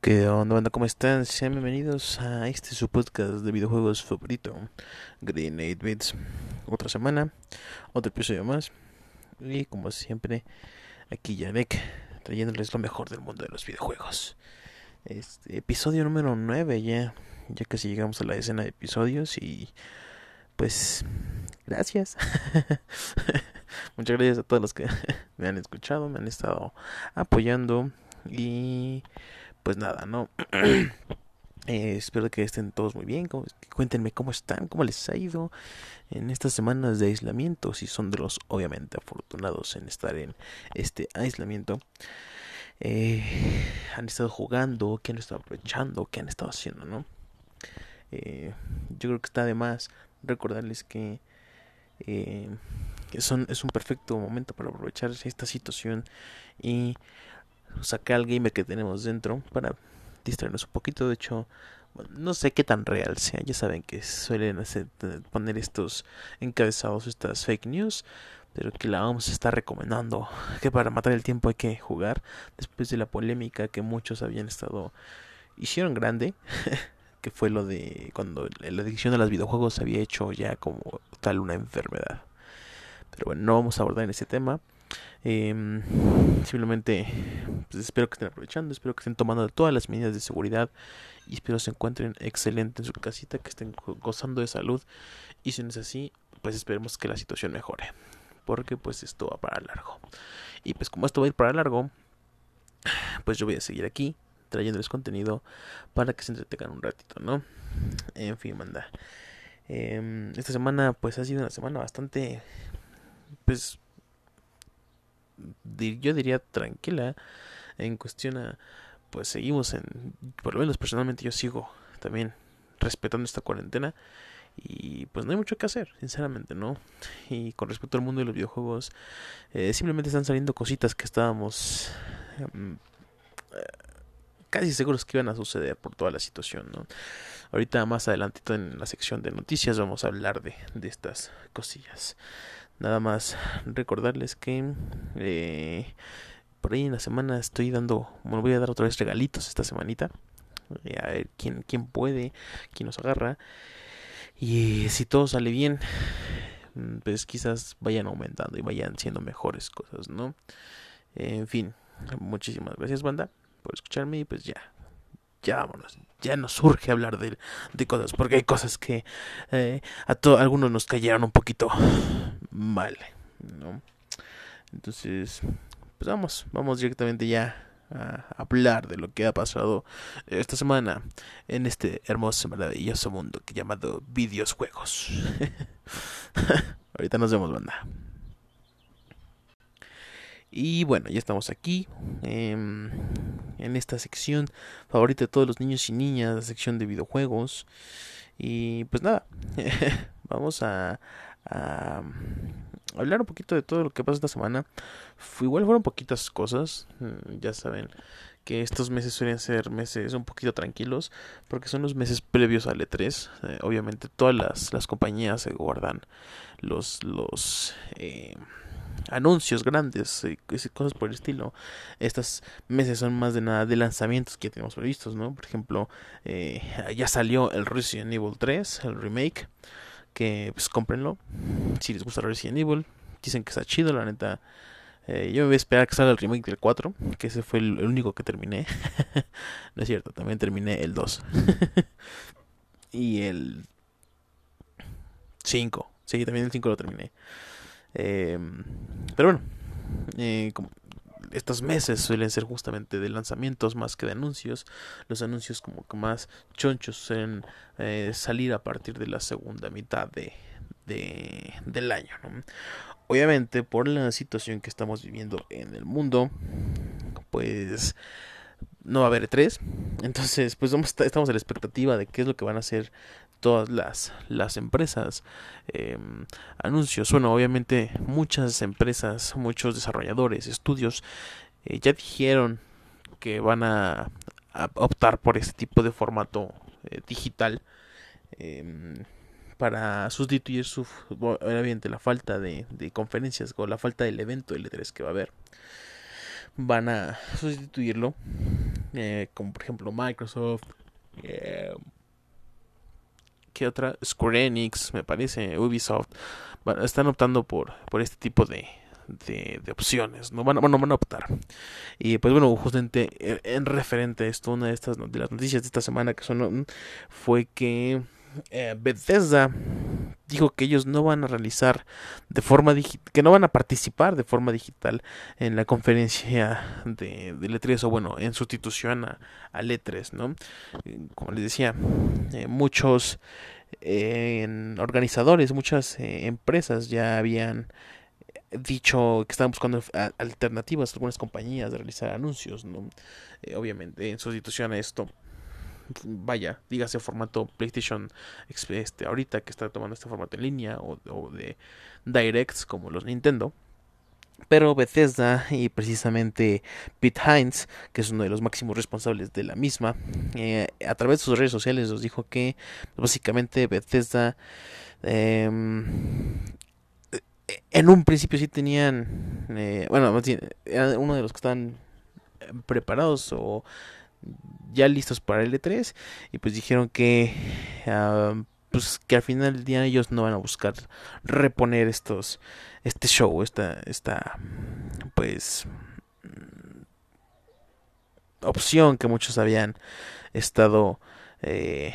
¿Qué onda, banda? ¿Cómo están? Sean bienvenidos a este su podcast de videojuegos favorito, Green 8 Bits. Otra semana, otro episodio más. Y como siempre, aquí Yarek, trayéndoles lo mejor del mundo de los videojuegos. Este episodio número 9 ya, ya casi llegamos a la escena de episodios y pues gracias. Muchas gracias a todos los que me han escuchado, me han estado apoyando y pues nada, ¿no? Eh, espero que estén todos muy bien. Cuéntenme cómo están, cómo les ha ido en estas semanas de aislamiento. Si son de los obviamente afortunados en estar en este aislamiento. Eh, han estado jugando, qué han estado aprovechando, qué han estado haciendo, ¿no? Eh, yo creo que está de más recordarles que son, es un perfecto momento para aprovechar esta situación y sacar al gamer que tenemos dentro para distraernos un poquito. De hecho, no sé qué tan real sea. Ya saben que suelen hacer, poner estos encabezados, estas fake news. Pero que la vamos a estar recomendando. Que para matar el tiempo hay que jugar. Después de la polémica que muchos habían estado. Hicieron grande. que fue lo de cuando la adicción a los videojuegos se había hecho ya como tal una enfermedad. Pero bueno, no vamos a abordar ese tema. Eh, simplemente pues, espero que estén aprovechando, espero que estén tomando todas las medidas de seguridad y espero se encuentren excelente en su casita, que estén gozando de salud y si no es así, pues esperemos que la situación mejore, porque pues esto va para largo. Y pues como esto va a ir para largo, pues yo voy a seguir aquí trayéndoles contenido para que se entretengan un ratito, ¿no? En fin, manda. Eh, esta semana pues ha sido una semana bastante pues yo diría tranquila en cuestión a pues seguimos en por lo menos personalmente yo sigo también respetando esta cuarentena y pues no hay mucho que hacer sinceramente no y con respecto al mundo de los videojuegos eh, simplemente están saliendo cositas que estábamos em, eh, casi seguros que iban a suceder por toda la situación no ahorita más adelante en la sección de noticias vamos a hablar de, de estas cosillas Nada más recordarles que eh, por ahí en la semana estoy dando, bueno, voy a dar otra vez regalitos esta semanita. Eh, a ver quién, quién puede, quién nos agarra. Y si todo sale bien, mm, pues quizás vayan aumentando y vayan siendo mejores cosas, ¿no? En fin, muchísimas gracias, banda, por escucharme y pues ya, ya vámonos, ya nos surge hablar de, de cosas, porque hay cosas que eh, a, a algunos nos cayeron un poquito mal, ¿no? Entonces, pues vamos, vamos directamente ya a hablar de lo que ha pasado esta semana en este hermoso, maravilloso mundo que llamado videojuegos. Ahorita nos vemos, banda. Y bueno, ya estamos aquí em, en esta sección favorita de todos los niños y niñas, la sección de videojuegos. Y pues nada, vamos a, a, hablar un poquito de todo lo que pasó esta semana. igual fueron poquitas cosas, mm, ya saben que estos meses suelen ser meses un poquito tranquilos porque son los meses previos al E3. Eh, obviamente todas las, las compañías se guardan los, los eh, anuncios grandes y cosas por el estilo. Estas meses son más de nada de lanzamientos que tenemos previstos, ¿no? Por ejemplo, eh, ya salió el Resident Evil 3, el remake, que pues cómprenlo. Si les gusta Resident Evil, dicen que está chido, la neta. Eh, yo me voy a esperar que salga el remake del 4, que ese fue el, único que terminé. no es cierto, también terminé el 2. y el 5. Sí, también el 5 lo terminé. Em, pero bueno, eh, estos meses suelen ser justamente de lanzamientos más que de anuncios. Los anuncios como que más chonchos suelen eh, salir a partir de la segunda mitad de, de del año. Obviamente por la situación que estamos viviendo en el mundo, pues no va a haber tres. Entonces, pues estamos a la expectativa de qué es lo que van a hacer todas las, las empresas. Em, anuncios. Bueno, obviamente muchas empresas, muchos desarrolladores, estudios, eh, ya dijeron que van a, optar por este tipo de formato eh, digital. Em, para sustituir su obviamente la falta de, de conferencias o la falta del evento L3 que va a haber van a sustituirlo eh, como por ejemplo Microsoft, eh, ¿qué otra? Square Enix, me parece, Ubisoft, están optando por, por este tipo de, de, opciones, no van, bueno, van a optar. Y pues bueno, justamente eh, en referente a esto, una de estas de las noticias de esta semana que son fue que eh, Bethesda dijo que ellos no van a realizar de forma que no van a participar de forma digital en la conferencia de, de E3 o bueno, en sustitución a, a E3, ¿no? Como les decía, eh, muchos organizadores, muchas empresas ya habían dicho que estaban buscando alternativas algunas compañías de realizar anuncios, ¿no? Eh, obviamente, en sustitución a esto, vaya, dígase formato PlayStation este, ahorita que está tomando este formato en línea o, de directs como los Nintendo. Pero Bethesda y precisamente Pete Hines, que es uno de los máximos responsables de la misma, eh, a través de sus redes sociales nos dijo que básicamente Bethesda eh, en un principio sí tenían, eh, bueno, era uno de los que están preparados o ya listos para el E3 y pues dijeron que ah, pues que al final del día ellos no van a buscar reponer estos este show esta esta pues opción que muchos habían estado eh,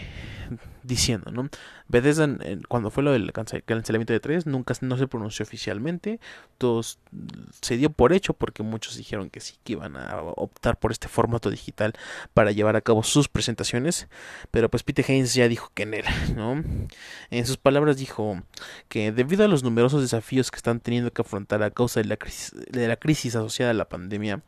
diciendo, ¿no? Bethesda, cuando fue lo del cancelamiento de 3, nunca no se pronunció oficialmente. Todos se dio por hecho porque muchos dijeron que sí, que iban a optar por este formato digital para llevar a cabo sus presentaciones. Pero pues Peter Haynes ya dijo que en él, ¿no? En sus palabras dijo que debido a los numerosos desafíos que están teniendo que afrontar a causa de la crisis, de la crisis asociada a la pandemia,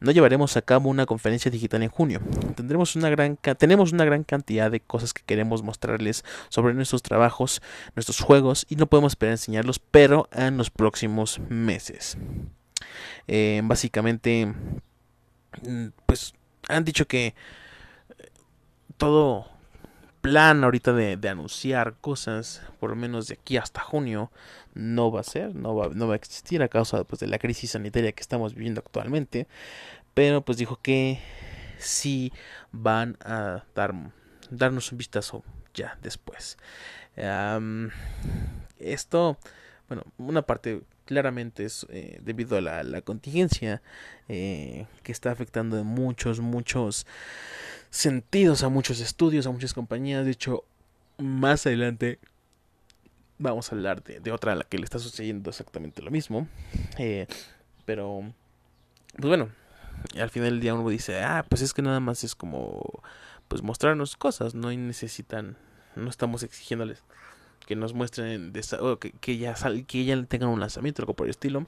no llevaremos a cabo una conferencia digital en junio. Tendremos una gran tenemos una gran cantidad de cosas que queremos mostrarles sobre nuestros trabajos, nuestros juegos y no podemos esperar enseñarlos, pero en los próximos meses. Eh, básicamente, mm, pues han dicho que eh, todo plan ahorita de, anunciar cosas, por lo menos de aquí hasta junio, no va a ser, no va, no va a existir a causa pues, de la crisis sanitaria que estamos viviendo actualmente. Pero pues dijo que sí van a dar, darnos un vistazo ya después. esto, bueno, una parte claramente es eh, debido a la, contingencia eh, que está afectando en muchos, muchos sentidos a muchos estudios, a muchas compañías. De hecho, más adelante vamos a hablar de, otra a la que le está sucediendo exactamente lo mismo. Eh, pero, pues bueno, al final del día uno dice, ah, pues es que nada más es como, pues mostrarnos cosas, no necesitan, no estamos exigiéndoles que nos muestren que, que, ya sal, que ya tengan un lanzamiento algo por el estilo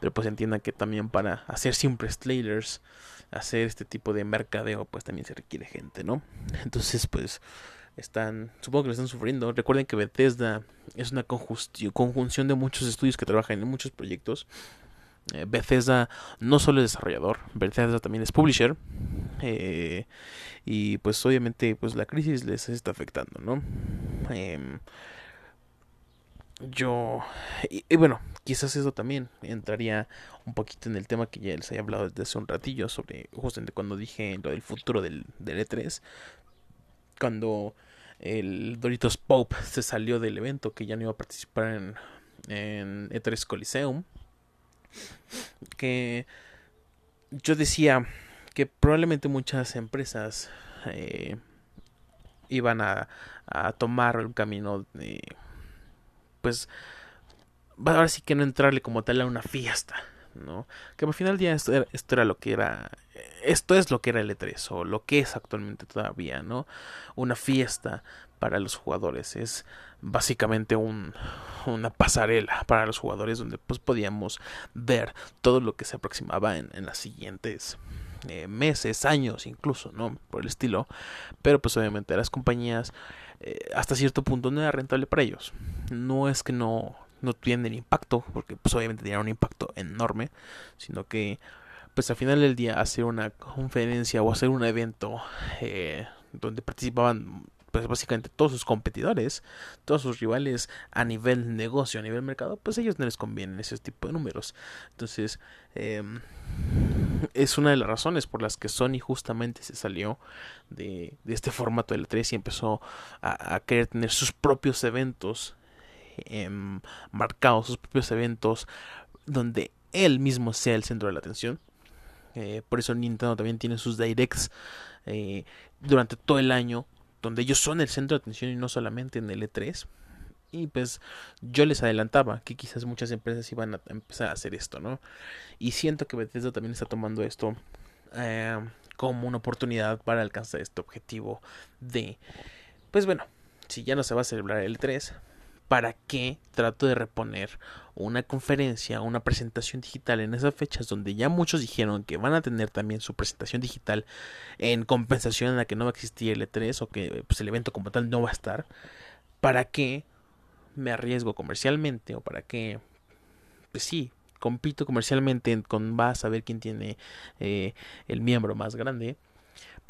pero pues entiendan que también para hacer simples trailers hacer este tipo de mercadeo pues también se requiere gente no entonces pues están supongo que lo están sufriendo. Recuerden que Bethesda es una conjunción de muchos estudios que trabajan en muchos proyectos eh, Bethesda no solo es desarrollador, Bethesda también es publisher. Eh, y pues obviamente pues la crisis les está afectando, ¿no? Em, yo... Y, bueno, quizás eso también entraría un poquito en el tema que ya les había hablado desde hace un ratillo sobre justamente cuando dije lo del futuro del, del E3. Cuando el Doritos Pope se salió del evento que ya no iba a participar en, en E3 Coliseum que yo decía que probablemente muchas empresas eh, iban a, a, tomar un camino de pues ahora sí que no entrarle como tal a una fiesta no que al final día esto era, esto era lo que era esto es lo que era el E3 o lo que es actualmente todavía no una fiesta para los jugadores es básicamente un, una pasarela para los jugadores donde pues podíamos ver todo lo que se aproximaba en, en las siguientes eh, meses, años incluso, ¿no? Por el estilo. Pero pues obviamente las compañías eh, hasta cierto punto no era rentable para ellos. No es que no, no tienen impacto, porque pues obviamente tenían un impacto enorme, sino que pues al final del día hacer una conferencia o hacer un evento eh, donde participaban pues básicamente todos sus competidores, todos sus rivales a nivel negocio, a nivel mercado, pues a ellos no les convienen ese tipo de números. Entonces, em, es una de las razones por las que Sony justamente se salió de, de este formato del 3 y empezó a, querer tener sus propios eventos em, marcados, sus propios eventos donde él mismo sea el centro de la atención. Eh, por eso Nintendo también tiene sus directs eh, durante todo el año, donde ellos son el centro de atención y no solamente en el E3. Y pues yo les adelantaba que quizás muchas empresas iban a empezar a hacer esto, ¿no? Y siento que Bethesda también está tomando esto eh, como una oportunidad para alcanzar este objetivo de, pues bueno, si ya no se va a celebrar el 3, ¿para qué trato de reponer una conferencia, una presentación digital en esas fechas donde ya muchos dijeron que van a tener también su presentación digital en compensación en la que no va a existir el E3 o que pues, el evento como tal no va a estar? ¿Para qué me arriesgo comercialmente o para qué, pues sí, compito comercialmente con va a saber quién tiene eh, el miembro más grande,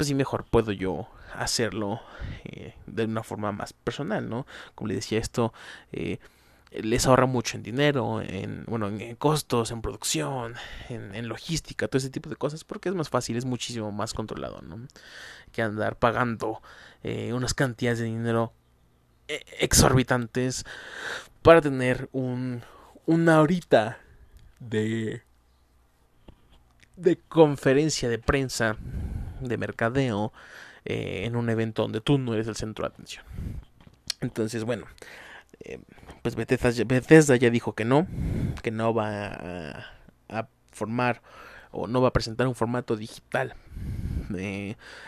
pues mejor puedo yo hacerlo eh, de una forma más personal, ¿no? Como le decía, esto eh, les ahorra mucho en dinero, en, bueno, en, costos, en producción, en, logística, todo ese tipo de cosas, porque es más fácil, es muchísimo más controlado, ¿no? Que andar pagando unas cantidades de dinero exorbitantes para tener un una horita de de conferencia de prensa de mercadeo eh, en un evento donde tú no eres el centro de atención entonces bueno eh, pues Bethesda, ya dijo que no que no va a, formar o no va a presentar un formato digital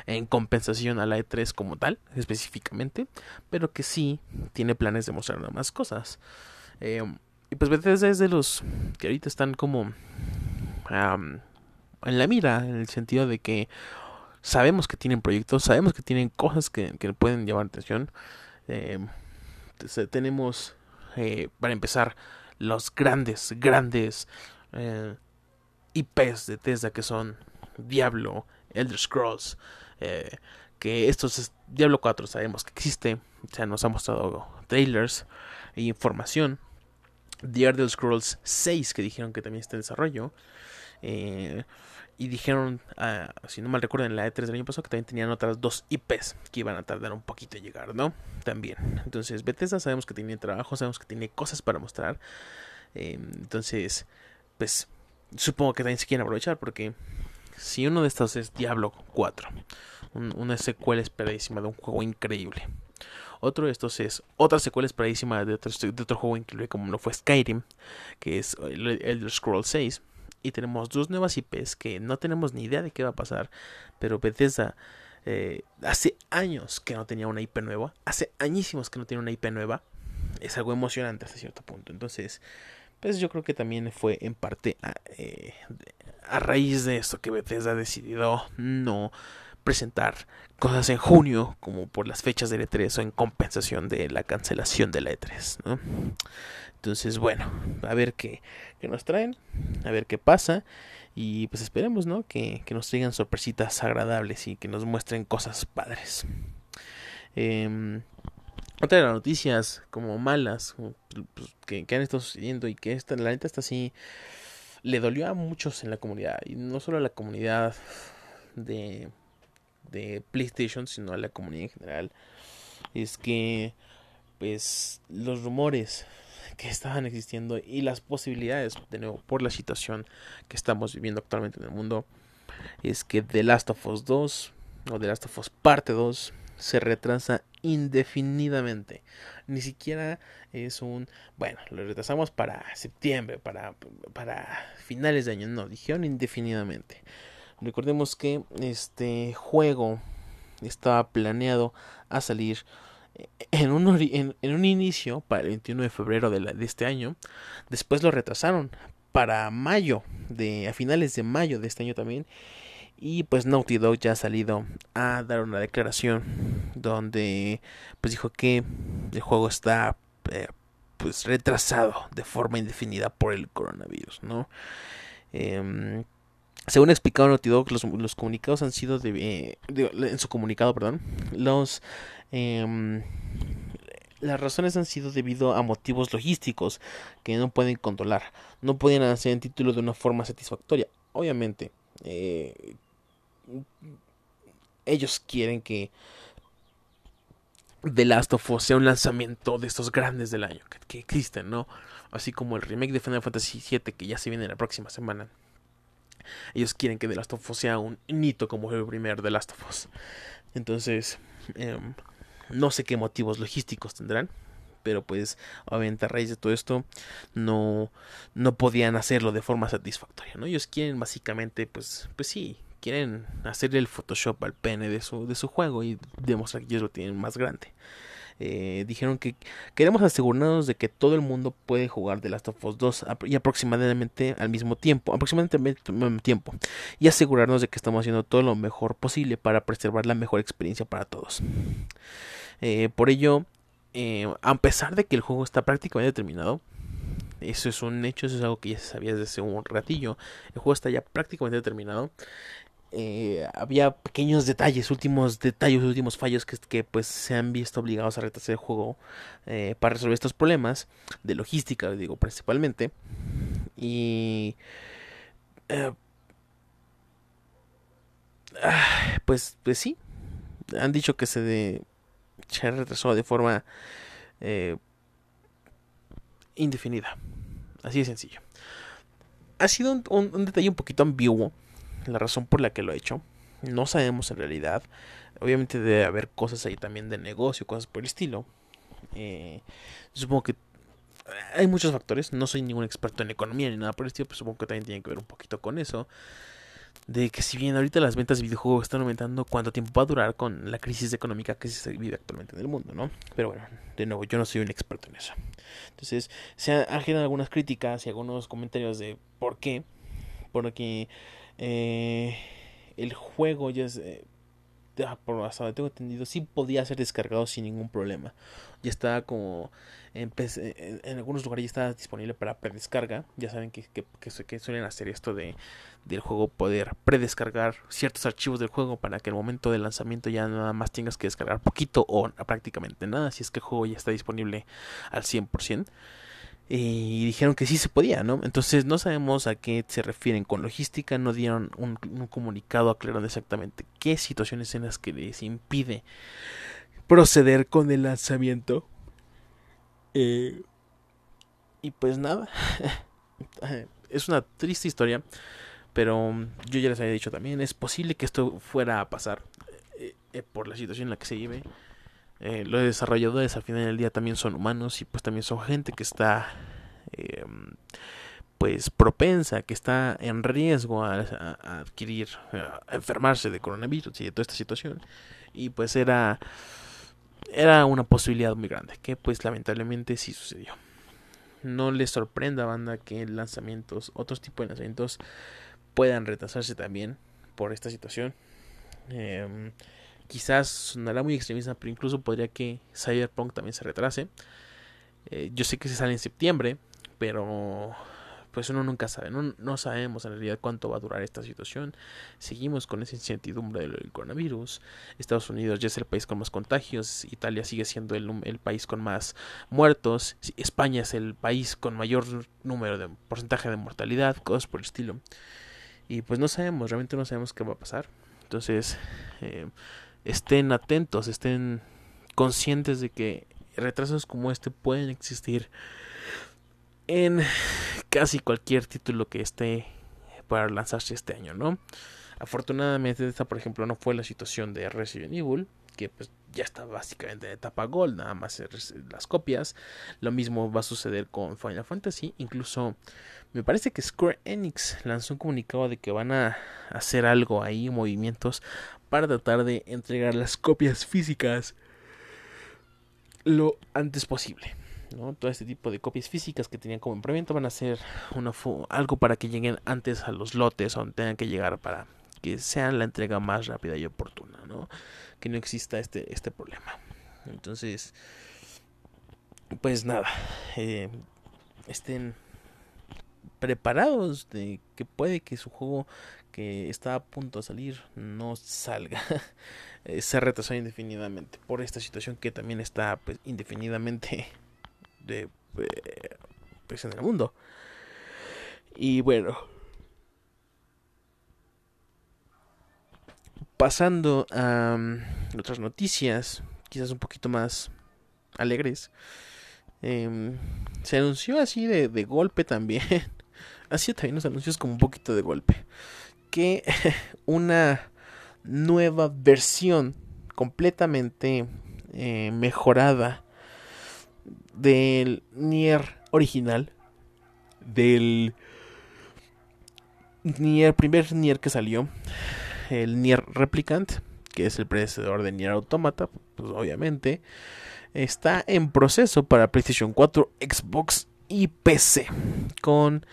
en compensación a la E3 como tal, específicamente, pero que sí tiene planes de mostrar más cosas. Eh, y pues Bethesda es de los que ahorita están como en la mira, en el sentido de que sabemos que tienen proyectos, sabemos que tienen cosas que, pueden llamar atención. Eh, tenemos, eh, para empezar, los grandes, grandes IPs de Tesla que son Diablo, Elder Scrolls, eh, que estos es Diablo 4 sabemos que existe, o sea, nos ha mostrado trailers e información. The Elder Scrolls 6 que dijeron que también está en desarrollo. Eh, y dijeron, ah, si no mal recuerdo, en la E3 del año pasado que también tenían otras dos IPs que iban a tardar un poquito en llegar, ¿no? También. Entonces, Bethesda sabemos que tiene trabajo, sabemos que tiene cosas para mostrar. Eh, entonces, pues supongo que también se quieren aprovechar porque si uno de estos es Diablo 4, una secuela esperadísima de un juego increíble. Otro de estos es otra secuela esperadísima de otro, de otro juego increíble como lo fue Skyrim, que es el Scroll 6. Y tenemos dos nuevas IPs que no tenemos ni idea de qué va a pasar, pero Bethesda eh, hace años que no tenía una IP nueva, hace añísimos que no tiene una IP nueva. Es algo emocionante hasta cierto punto. Entonces, pues yo creo que también fue en parte a, eh, raíz de esto que Bethesda decidido no presentar cosas en junio como por las fechas del E3 o en compensación de la cancelación de la E3 ¿no? Entonces bueno a ver qué, qué, nos traen a ver qué pasa. Y pues esperemos ¿no? que, que nos traigan sorpresitas agradables y que nos muestren cosas padres. Eh, otra de las noticias como malas pues, que, que, han estado sucediendo y que esta, la neta está así le dolió a muchos en la comunidad. Y no solo a la comunidad de, de PlayStation sino a la comunidad en general. Es que pues los rumores que estaban existiendo y las posibilidades de nuevo por la situación que estamos viviendo actualmente en el mundo es que The Last of Us 2 o The Last of Us parte 2 se retrasa indefinidamente. Ni siquiera es un, bueno, lo retrasamos para septiembre, para, para finales de año. No, dijeron indefinidamente. Recordemos que este juego estaba planeado a salir en un, en, un inicio para el 21 de febrero de, de este año. Después lo retrasaron para mayo, de, a finales de mayo de este año también. Y pues Naughty Dog ya ha salido a dar una declaración donde pues dijo que el juego está eh, pues retrasado de forma indefinida por el coronavirus, ¿no? Eh, según explicado Naughty Dog, los, los comunicados han sido de, eh, en su comunicado, perdón, los eh, las razones han sido debido a motivos logísticos que no pueden controlar, no pueden hacer el título de una forma satisfactoria. Obviamente, Eh, ellos quieren que The Last of Us sea un lanzamiento de estos grandes del año que, que existen, ¿no? Así como el remake de Final Fantasy VII que ya se viene la próxima semana. Ellos quieren que The Last of Us sea un hito como el primer The Last of Us. Entonces, eh, no sé qué motivos logísticos tendrán. Pero pues, obviamente a raíz de todo esto, no, no podían hacerlo de forma satisfactoria, ¿no? Ellos quieren básicamente, pues, pues sí, quieren hacerle el Photoshop al pene de su, de su juego y demostrar que ellos lo tienen más grande. Eh, dijeron que queremos asegurarnos de que todo el mundo puede jugar The Last of Us 2 y aproximadamente al mismo tiempo, aproximadamente al mismo tiempo, y asegurarnos de que estamos haciendo todo lo mejor posible para preservar la mejor experiencia para todos. Eh, por ello, eh, a pesar de que el juego está prácticamente terminado, eso es un hecho, eso es algo que ya se sabía desde hace un ratillo. El juego está ya prácticamente terminado. Eh, había pequeños detalles, últimos detalles, últimos fallos que, que pues se han visto obligados a retrasar el juego para resolver estos problemas de logística, digo principalmente. Y eh, pues, pues sí, han dicho que se, de, se retrasó de forma eh, indefinida. Así de sencillo. Ha sido un, detalle un poquito ambiguo la razón por la que lo he hecho. No sabemos en realidad. Obviamente debe haber cosas ahí también de negocio, cosas por el estilo. Eh, supongo que hay muchos factores. No soy ningún experto en economía ni nada por el estilo, pero supongo que también tiene que ver un poquito con eso de que si bien ahorita las ventas de videojuegos están aumentando, cuánto tiempo va a durar con la crisis económica que se vive actualmente en el mundo, ¿no? Pero bueno, de nuevo, yo no soy un experto en eso. Entonces, se han generado algunas críticas y algunos comentarios de por qué. Porque eh, el juego ya es... Eh, por hasta donde tengo entendido, sí podía ser descargado sin ningún problema. Ya estaba como en, algunos lugares ya estaba disponible para predescarga. Ya saben que, que, suelen hacer esto de del juego poder predescargar ciertos archivos del juego para que al momento del lanzamiento ya nada más tengas que descargar poquito o prácticamente nada si es que el juego ya está disponible al 100% y dijeron que sí se podía, ¿no? Entonces no sabemos a qué se refieren con logística, no dieron un, un comunicado aclarando exactamente qué situaciones en las que les impide proceder con el lanzamiento. Eh, y pues nada, es una triste historia, pero yo ya les había dicho también, es posible que esto fuera a pasar eh, eh, por la situación en la que se vive. Eh, los desarrolladores al final del día también son humanos y pues también son gente que está eh, pues propensa, que está en riesgo a adquirir, a enfermarse de coronavirus y de toda esta situación. Y pues era, era una posibilidad muy grande, que pues lamentablemente sí sucedió. No les sorprenda, banda, que lanzamientos, otros tipos de lanzamientos puedan retrasarse también por esta situación. Eh, quizás sonará muy extremista, pero incluso podría que Cyberpunk también se retrase. Eh, yo sé que se sale en septiembre, pero pues uno nunca sabe, no, no, sabemos en realidad cuánto va a durar esta situación. Seguimos con esa incertidumbre del coronavirus. Estados Unidos ya es el país con más contagios, Italia sigue siendo el país con más muertos, España es el país con mayor número de porcentaje de mortalidad, cosas por el estilo. Y pues no sabemos, realmente no sabemos qué va a pasar. Entonces, eh, estén atentos, estén conscientes de que retrasos como este pueden existir en casi cualquier título que esté para lanzarse este año, ¿no? Afortunadamente esta, por ejemplo, no fue la situación de Resident Evil, que pues ya está básicamente en etapa Gold, nada más las copias. Lo mismo va a suceder con Final Fantasy, incluso me parece que Square Enix lanzó un comunicado de que van a hacer algo ahí, movimientos para tratar de entregar las copias físicas lo antes posible. ¿no? Todo este tipo de copias físicas que tenían como preventa van a ser una algo para que lleguen antes a los lotes donde tengan que llegar para que sea la entrega más rápida y oportuna, ¿no? Que no exista este, este problema. Entonces, pues nada, eh, estén preparados de que puede que su juego que está a punto de salir no salga. Eh, se retrasó indefinidamente por esta situación que también está pues, indefinidamente de, eh, pues, en el mundo. Y bueno. Pasando a otras noticias, quizás un poquito más alegres. Em, se anunció así de, de golpe también. así también los anuncios como un poquito de golpe. Que una nueva versión completamente eh, mejorada del Nier original. Del Nier, primer Nier que salió. El Nier Replicant, que es el predecesor de Nier Automata, pues obviamente. Está en proceso para PlayStation 4, Xbox y PC. Con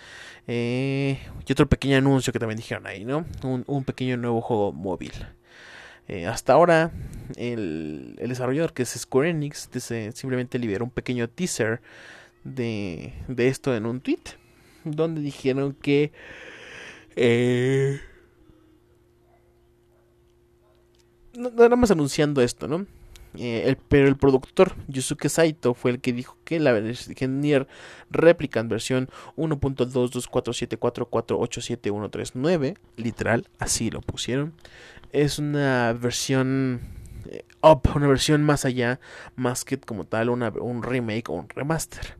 eh, y otro pequeño anuncio que también dijeron ahí, ¿no? Un, pequeño nuevo juego móvil. Eh, hasta ahora, el, desarrollador que es Square Enix simplemente liberó un pequeño teaser de, de, esto en un tweet. Donde dijeron que. Eh, nada más anunciando esto, ¿no? Eh, pero el productor Yusuke Saito fue el que dijo que la Nier Replicant versión 1.22474487139, literal, así lo pusieron, es una versión eh, up, una versión más allá, más que como tal un remake o un remaster.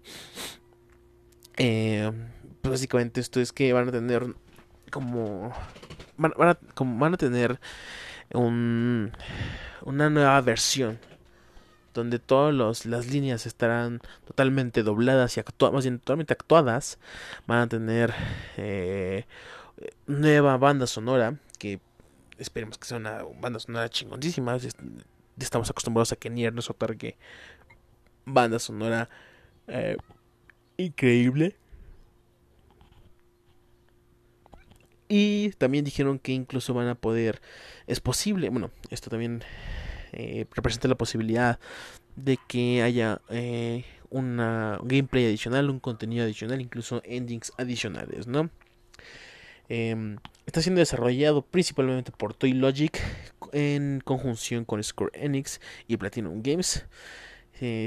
Eh, pues básicamente esto es que van a tener como van, a, como van a tener un una nueva versión donde todas las líneas estarán totalmente dobladas y actuadas, más bien totalmente actuadas. Van a tener eh, nueva banda sonora que esperemos que sea una banda sonora chingoncísima. Estamos acostumbrados a que Nier nos otorgue banda sonora eh, increíble. Y también dijeron que incluso van a poder, es posible, bueno, esto también eh, representa la posibilidad de que haya eh, una gameplay adicional, un contenido adicional, incluso endings adicionales, ¿no? Em, está siendo desarrollado principalmente por Toy Logic en conjunción con Square Enix y Platinum Games.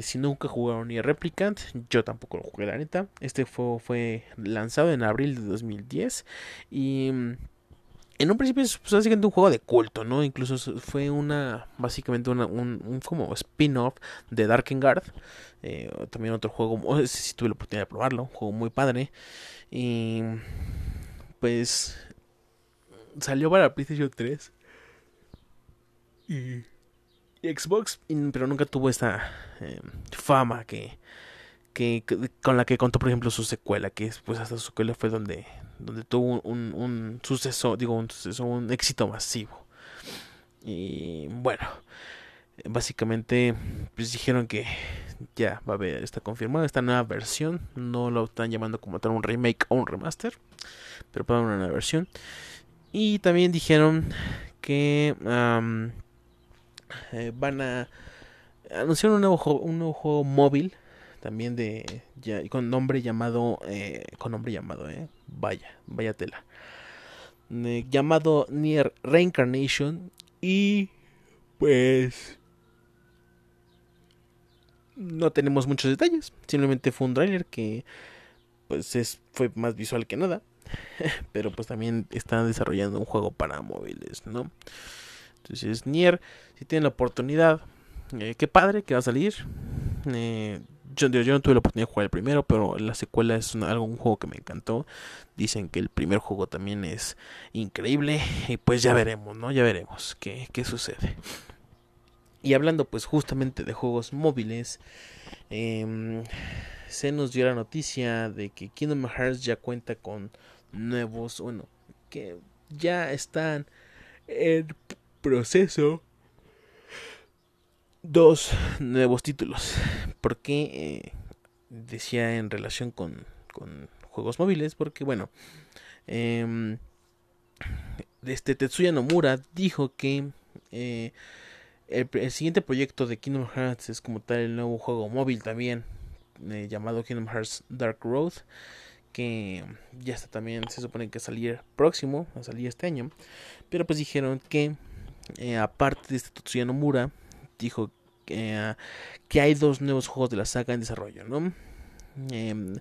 Si nunca jugaron ni Replicant, yo tampoco lo jugué la neta. Este fue, fue lanzado en abril de 2010 y mm, en un principio es pues, básicamente un juego de culto, ¿no? Incluso fue una, básicamente una, un, como spin-off de Darkengard. Eh, también otro juego, si tuve la oportunidad de probarlo, un juego muy padre. Y pues salió para PlayStation 3 y Xbox, pero nunca tuvo esta eh, fama que, que, con la que contó, por ejemplo, su secuela, que pues hasta su secuela fue donde, donde tuvo un, un suceso, digo, un suceso, un éxito masivo. Y bueno, básicamente pues dijeron que ya va a haber, está confirmada esta nueva versión, no lo están llamando como tal un remake o un remaster, pero para una nueva versión. Y también dijeron que eh, van a anunciar un nuevo, un nuevo juego móvil también de con nombre llamado eh, con nombre llamado eh vaya vaya tela. Llamado Near Reincarnation y pues no tenemos muchos detalles simplemente fue un trailer que pues es, fue más visual que nada pero pues también están desarrollando un juego para móviles no entonces, Nier, si tienen la oportunidad, eh, qué padre que va a salir. Eh, yo, no tuve la oportunidad de jugar el primero, pero la secuela es algo, un juego que me encantó. Dicen que el primer juego también es increíble. Y pues ya veremos, ¿no? Ya veremos qué, qué sucede. Y hablando pues justamente de juegos móviles, em, se nos dio la noticia de que Kingdom Hearts ya cuenta con nuevos, bueno, que ya están en proceso dos nuevos títulos. Porque eh, decía en relación con, con, juegos móviles? Porque bueno, eh, este Tetsuya Nomura dijo que eh, el, siguiente proyecto de Kingdom Hearts es como tal el nuevo juego móvil también eh, llamado Kingdom Hearts Dark Road que ya está también se supone que salir próximo a salir este año pero pues dijeron que eh, aparte de este Tetsuya Nomura, dijo que, que, hay dos nuevos juegos de la saga en desarrollo. Em,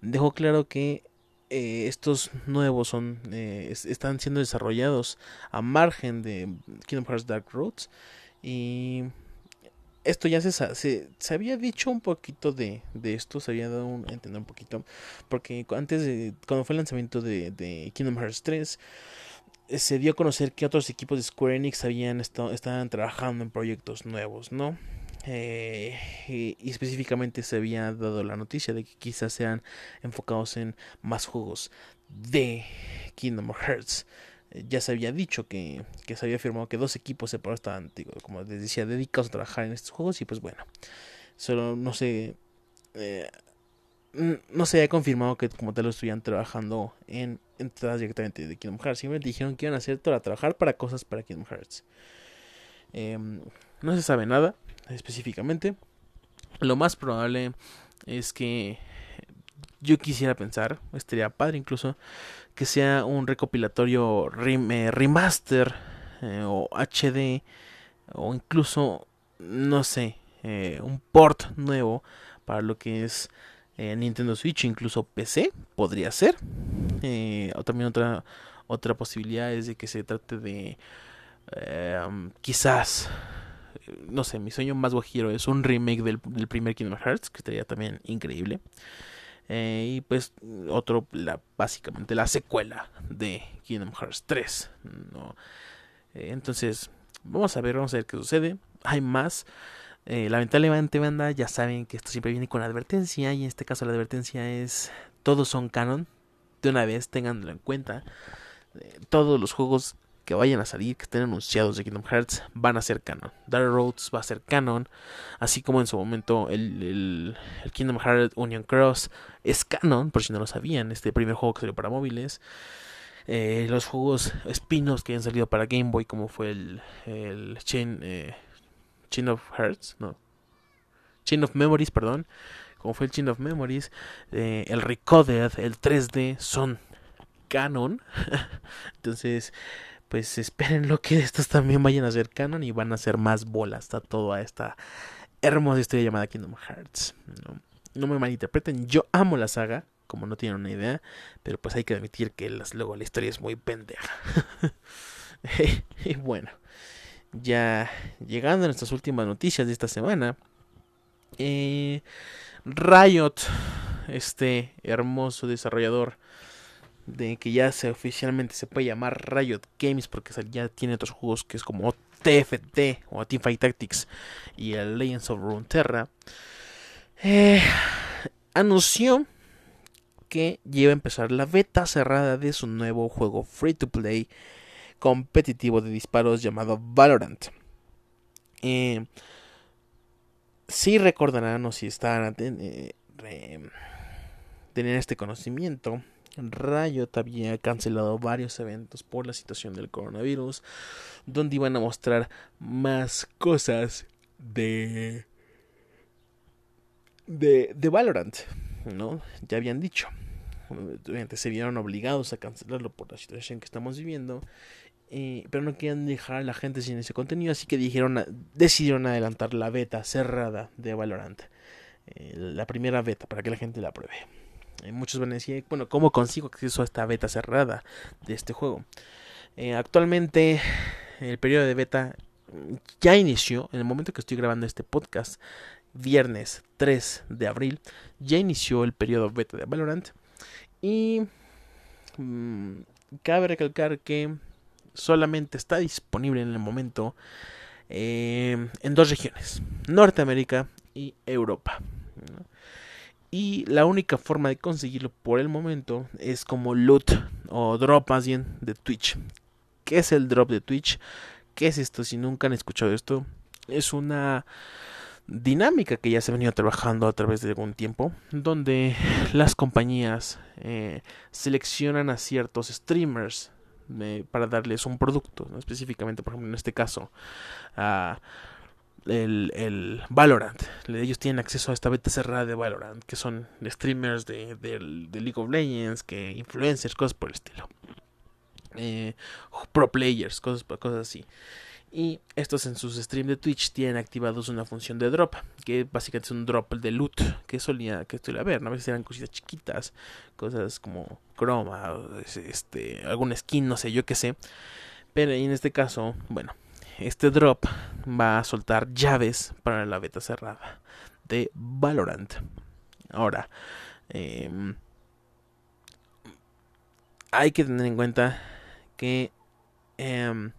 dejó claro que eh, estos nuevos son eh, están siendo desarrollados a margen de Kingdom Hearts Dark Roads y esto ya se, había dicho un poquito de, esto, se había dado un, a entender un poquito, porque antes de, cuando fue el lanzamiento de, de Kingdom Hearts 3, eh, se dio a conocer que otros equipos de Square Enix habían estado, estaban trabajando en proyectos nuevos, ¿no? Eh, y, específicamente se había dado la noticia de que quizás sean enfocados en más juegos de Kingdom Hearts. Eh, ya se había dicho que, que, se había firmado que dos equipos separados estaban, como les decía, dedicados a trabajar en estos juegos. Y pues bueno, solo no sé. Eh, no se había confirmado que como tal lo estuvieran trabajando en entradas directamente de Kingdom Hearts. Simplemente dijeron que iban a hacer para trabajar para cosas para Kingdom Hearts. Em, no se sabe nada específicamente. Lo más probable es que yo quisiera pensar, estaría padre incluso, que sea un recopilatorio eh, remaster eh, o HD o incluso, no sé, eh, un port nuevo para lo que es Nintendo Switch, incluso PC, podría ser. o también otra, otra posibilidad es de que se trate de quizás no sé, mi sueño más guajiro es un remake del, primer Kingdom Hearts, que estaría también increíble. Eh, y pues otro, la, básicamente la secuela de Kingdom Hearts 3. ¿no? Eh, entonces, vamos a ver, vamos a ver qué sucede. Hay más. Eh, lamentablemente, banda, ya saben que esto siempre viene con advertencia. Y en este caso la advertencia es, todos son canon. De una vez, tenganlo en cuenta. todos los juegos que vayan a salir, que estén anunciados de Kingdom Hearts, van a ser canon. Dark Roads va a ser canon, así como en su momento el, Kingdom Hearts Union Cross es canon, por si no lo sabían, este primer juego que salió para móviles. Eh, los juegos espinos que han salido para Game Boy, como fue el, el Chain, eh, Chain of Hearts, no, Chain of Memories, perdón, como fue el Chain of Memories, eh, el Recoded, el 3D, son canon. Entonces, pues esperen lo que estos también vayan a ser canon y van a ser más bolas Está todo a esta hermosa historia llamada Kingdom Hearts. No, no me malinterpreten, yo amo la saga, como no tienen una idea, pero pues hay que admitir que las, luego la historia es muy pendeja. y bueno, ya llegando a nuestras últimas noticias de esta semana, eh, Riot, este hermoso desarrollador de que ya se oficialmente se puede llamar Riot Games porque ya tiene otros juegos que es como TFT o Teamfight Tactics y el Legends of Runeterra eh, anunció que lleva a empezar la beta cerrada de su nuevo juego free to play competitivo de disparos llamado Valorant. Eh, si recordarán o si están eh, este conocimiento Riot había cancelado varios eventos por la situación del coronavirus, donde iban a mostrar más cosas de de, de Valorant, ¿no? Ya habían dicho. Se vieron obligados a cancelarlo por la situación que estamos viviendo. Eh, pero no querían dejar a la gente sin ese contenido, así que dijeron, decidieron adelantar la beta cerrada de Valorant. Eh, la primera beta para que la gente la pruebe muchos van a decir, bueno, ¿cómo consigo acceso a esta beta cerrada de este juego? Eh, actualmente el periodo de beta ya inició, en el momento que estoy grabando este podcast, viernes 3 de abril, ya inició el periodo beta de Valorant. Y mm, cabe recalcar que solamente está disponible en el momento eh, en dos regiones, Norteamérica y Europa. Y la única forma de conseguirlo por el momento es como loot o drop más bien de Twitch. ¿Qué es el drop de Twitch? ¿Qué es esto? Si nunca han escuchado esto, es una dinámica que ya se ha venido trabajando a través de algún tiempo, donde las compañías eh, seleccionan a ciertos streamers para darles un producto, específicamente, por ejemplo, en este caso, el, el, Valorant. Ellos tienen acceso a esta beta cerrada de Valorant, que son streamers de, de, League of Legends, que influencers, cosas por el estilo. Eh, pro players, cosas, cosas así. Y estos en sus streams de Twitch tienen activados una función de drop, que básicamente es un drop de loot, que solía, que a ver, ¿no? a veces eran cositas chiquitas, cosas como croma, este, algún skin, no sé, yo qué sé. Pero en este caso, bueno, este drop va a soltar llaves para la beta cerrada de Valorant. Ahora, em, hay que tener en cuenta que em,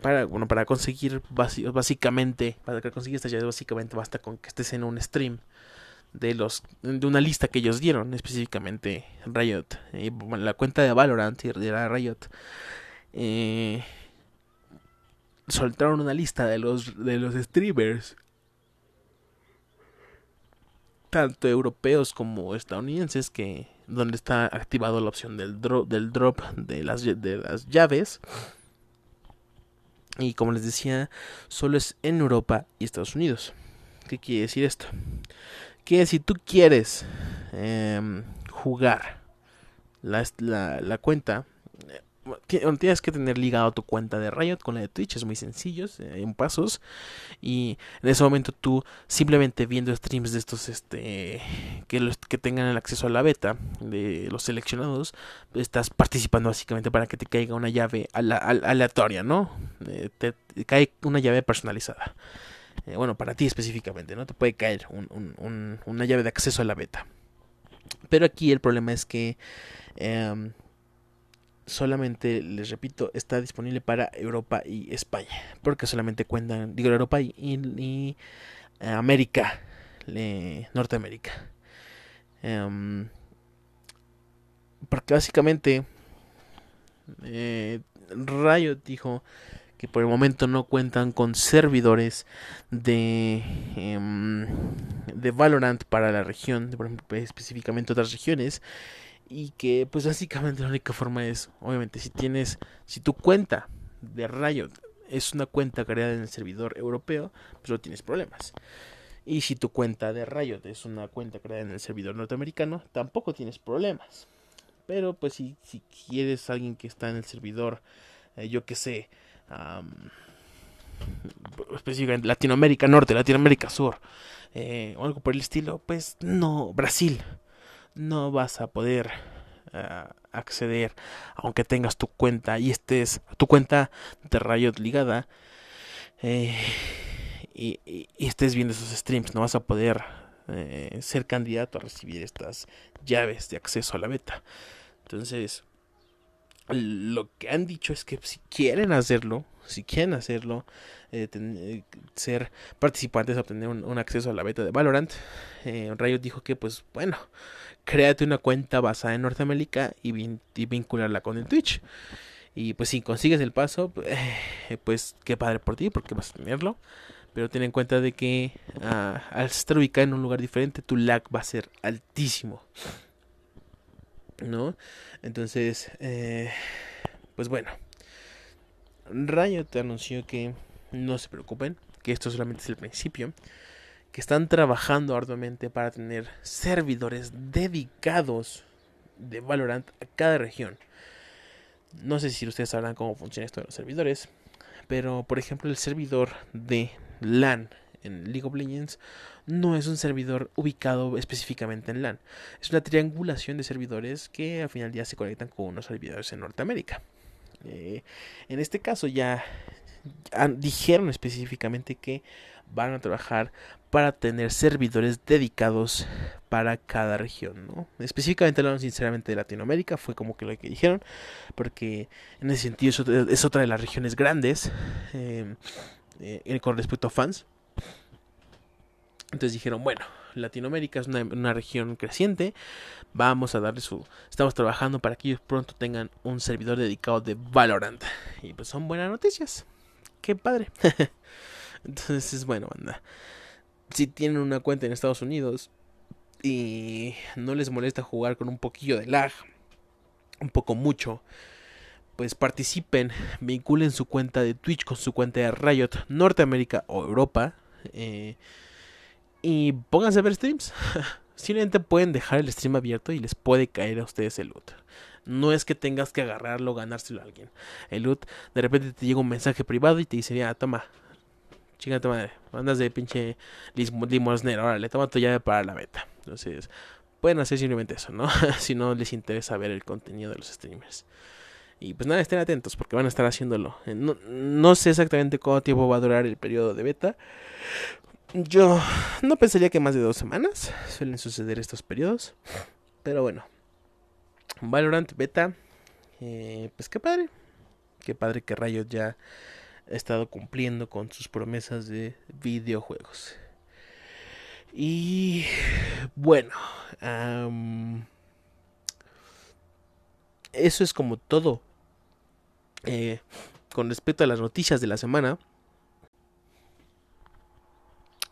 para, bueno, para conseguir básicamente, para conseguir estas llaves básicamente basta con que estés en un stream de los de una lista que ellos dieron, específicamente Riot, y la cuenta de Valorant y de Riot. Eh, soltaron una lista de los de los streamers tanto europeos como estadounidenses que donde está activado la opción del drop del drop de las de las llaves y como les decía solo es en Europa y Estados Unidos. Qué quiere decir esto que si tú quieres em, jugar la, la, la cuenta tienes que tener ligado tu cuenta de Riot con la de Twitch, es muy sencillo, en pasos. Y en ese momento tú simplemente viendo streams de estos este que los que tengan el acceso a la beta de los seleccionados, estás participando básicamente para que te caiga una llave aleatoria, ¿no? Eh, te, cae una llave personalizada. Eh, bueno, para ti específicamente, ¿no? Te puede caer una llave de acceso a la beta. Pero aquí el problema es que em, solamente, les repito, está disponible para Europa y España. Porque solamente cuentan, digo, Europa y, eh, América, Norteamérica. Em, porque básicamente eh, Riot dijo que por el momento no cuentan con servidores de em, Valorant para la región, específicamente otras regiones y que pues básicamente la única forma es, obviamente, si tienes, si tu cuenta de Riot es una cuenta creada en el servidor europeo, pues no tienes problemas. Y si tu cuenta de Riot es una cuenta creada en el servidor norteamericano, tampoco tienes problemas. Pero pues si, quieres alguien que está en el servidor, eh, yo que sé, específicamente Latinoamérica Norte, Latinoamérica Sur, eh, o algo por el estilo, pues no, Brasil no vas a poder uh, acceder aunque tengas tu cuenta y estés tu cuenta de Riot ligada eh, y, estés viendo esos streams no vas a poder eh, ser candidato a recibir estas llaves de acceso a la beta. Entonces lo que han dicho es que si quieren hacerlo si quieren hacerlo eh, eh, ser participantes obtener un, acceso a la beta de Valorant eh, Riot dijo que pues bueno créate una cuenta basada en Norteamérica y, vincularla con el Twitch. Y pues si consigues el paso, eh, pues qué padre por ti, porque vas a tenerlo. Pero ten en cuenta de que ah, al estar ubicado en un lugar diferente, tu lag va a ser altísimo. ¿No? Entonces, eh, pues bueno. Rayo te anunció que no se preocupen, que esto solamente es el principio que están trabajando arduamente para tener servidores dedicados de Valorant a cada región. No sé si ustedes sabrán cómo funciona esto de los servidores, pero por ejemplo el servidor de LAN en League of Legends no es un servidor ubicado específicamente en LAN. Es una triangulación de servidores que al final ya se conectan con unos servidores en Norteamérica. Eh, en este caso ya dijeron específicamente que van a trabajar para tener servidores dedicados para cada región, ¿no? Específicamente hablando sinceramente de Latinoamérica, fue como que lo que dijeron, porque en ese sentido es otra de las regiones grandes em, eh, con respecto a fans. Entonces dijeron, bueno, Latinoamérica es una, una, región creciente, vamos a darle su... Estamos trabajando para que ellos pronto tengan un servidor dedicado de Valorant. Y pues son buenas noticias. Qué padre. Entonces, bueno, anda. Si tienen una cuenta en Estados Unidos y no les molesta jugar con un poquillo de lag, un poco mucho, pues participen, vinculen su cuenta de Twitch con su cuenta de Riot Norteamérica o Europa eh, y pónganse a ver streams. Simplemente pueden dejar el stream abierto y les puede caer a ustedes el loot. No es que tengas que agarrarlo, ganárselo a alguien. El loot, de repente te llega un mensaje privado y te dice, toma, chingate madre, andas de pinche limosnero, órale, toma tu llave para la beta. Entonces, pueden hacer simplemente eso, ¿no? si no les interesa ver el contenido de los streamers. Y pues nada, estén atentos porque van a estar haciéndolo. Eh, no, no sé exactamente cuánto tiempo va a durar el periodo de beta. Yo no pensaría que más de dos semanas suelen suceder estos periodos. Pero bueno. Valorant beta. Eh, pues qué padre. Qué padre que Riot ya ha estado cumpliendo con sus promesas de videojuegos. Y bueno. eso es como todo eh, con respecto a las noticias de la semana.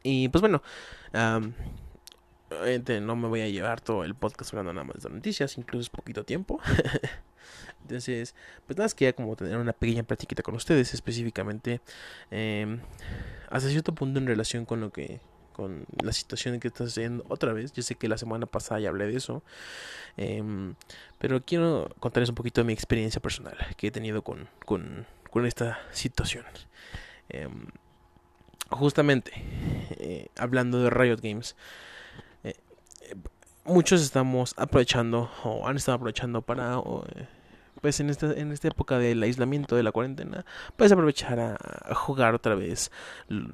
Y pues bueno, no me voy a llevar todo el podcast hablando nada más de noticias, incluso es poquito tiempo. Entonces, pues nada, más quería como tener una pequeña platiquita con ustedes, específicamente eh, hasta cierto punto en relación con lo que con la situación que está sucediendo otra vez. Yo sé que la semana pasada ya hablé de eso. Em, pero quiero contarles un poquito de mi experiencia personal que he tenido con, con, con esta situación. Em, justamente, eh, hablando de Riot Games, muchos estamos aprovechando o han estado aprovechando para pues en esta, en esta época del aislamiento, de la cuarentena, puedes aprovechar a, jugar otra vez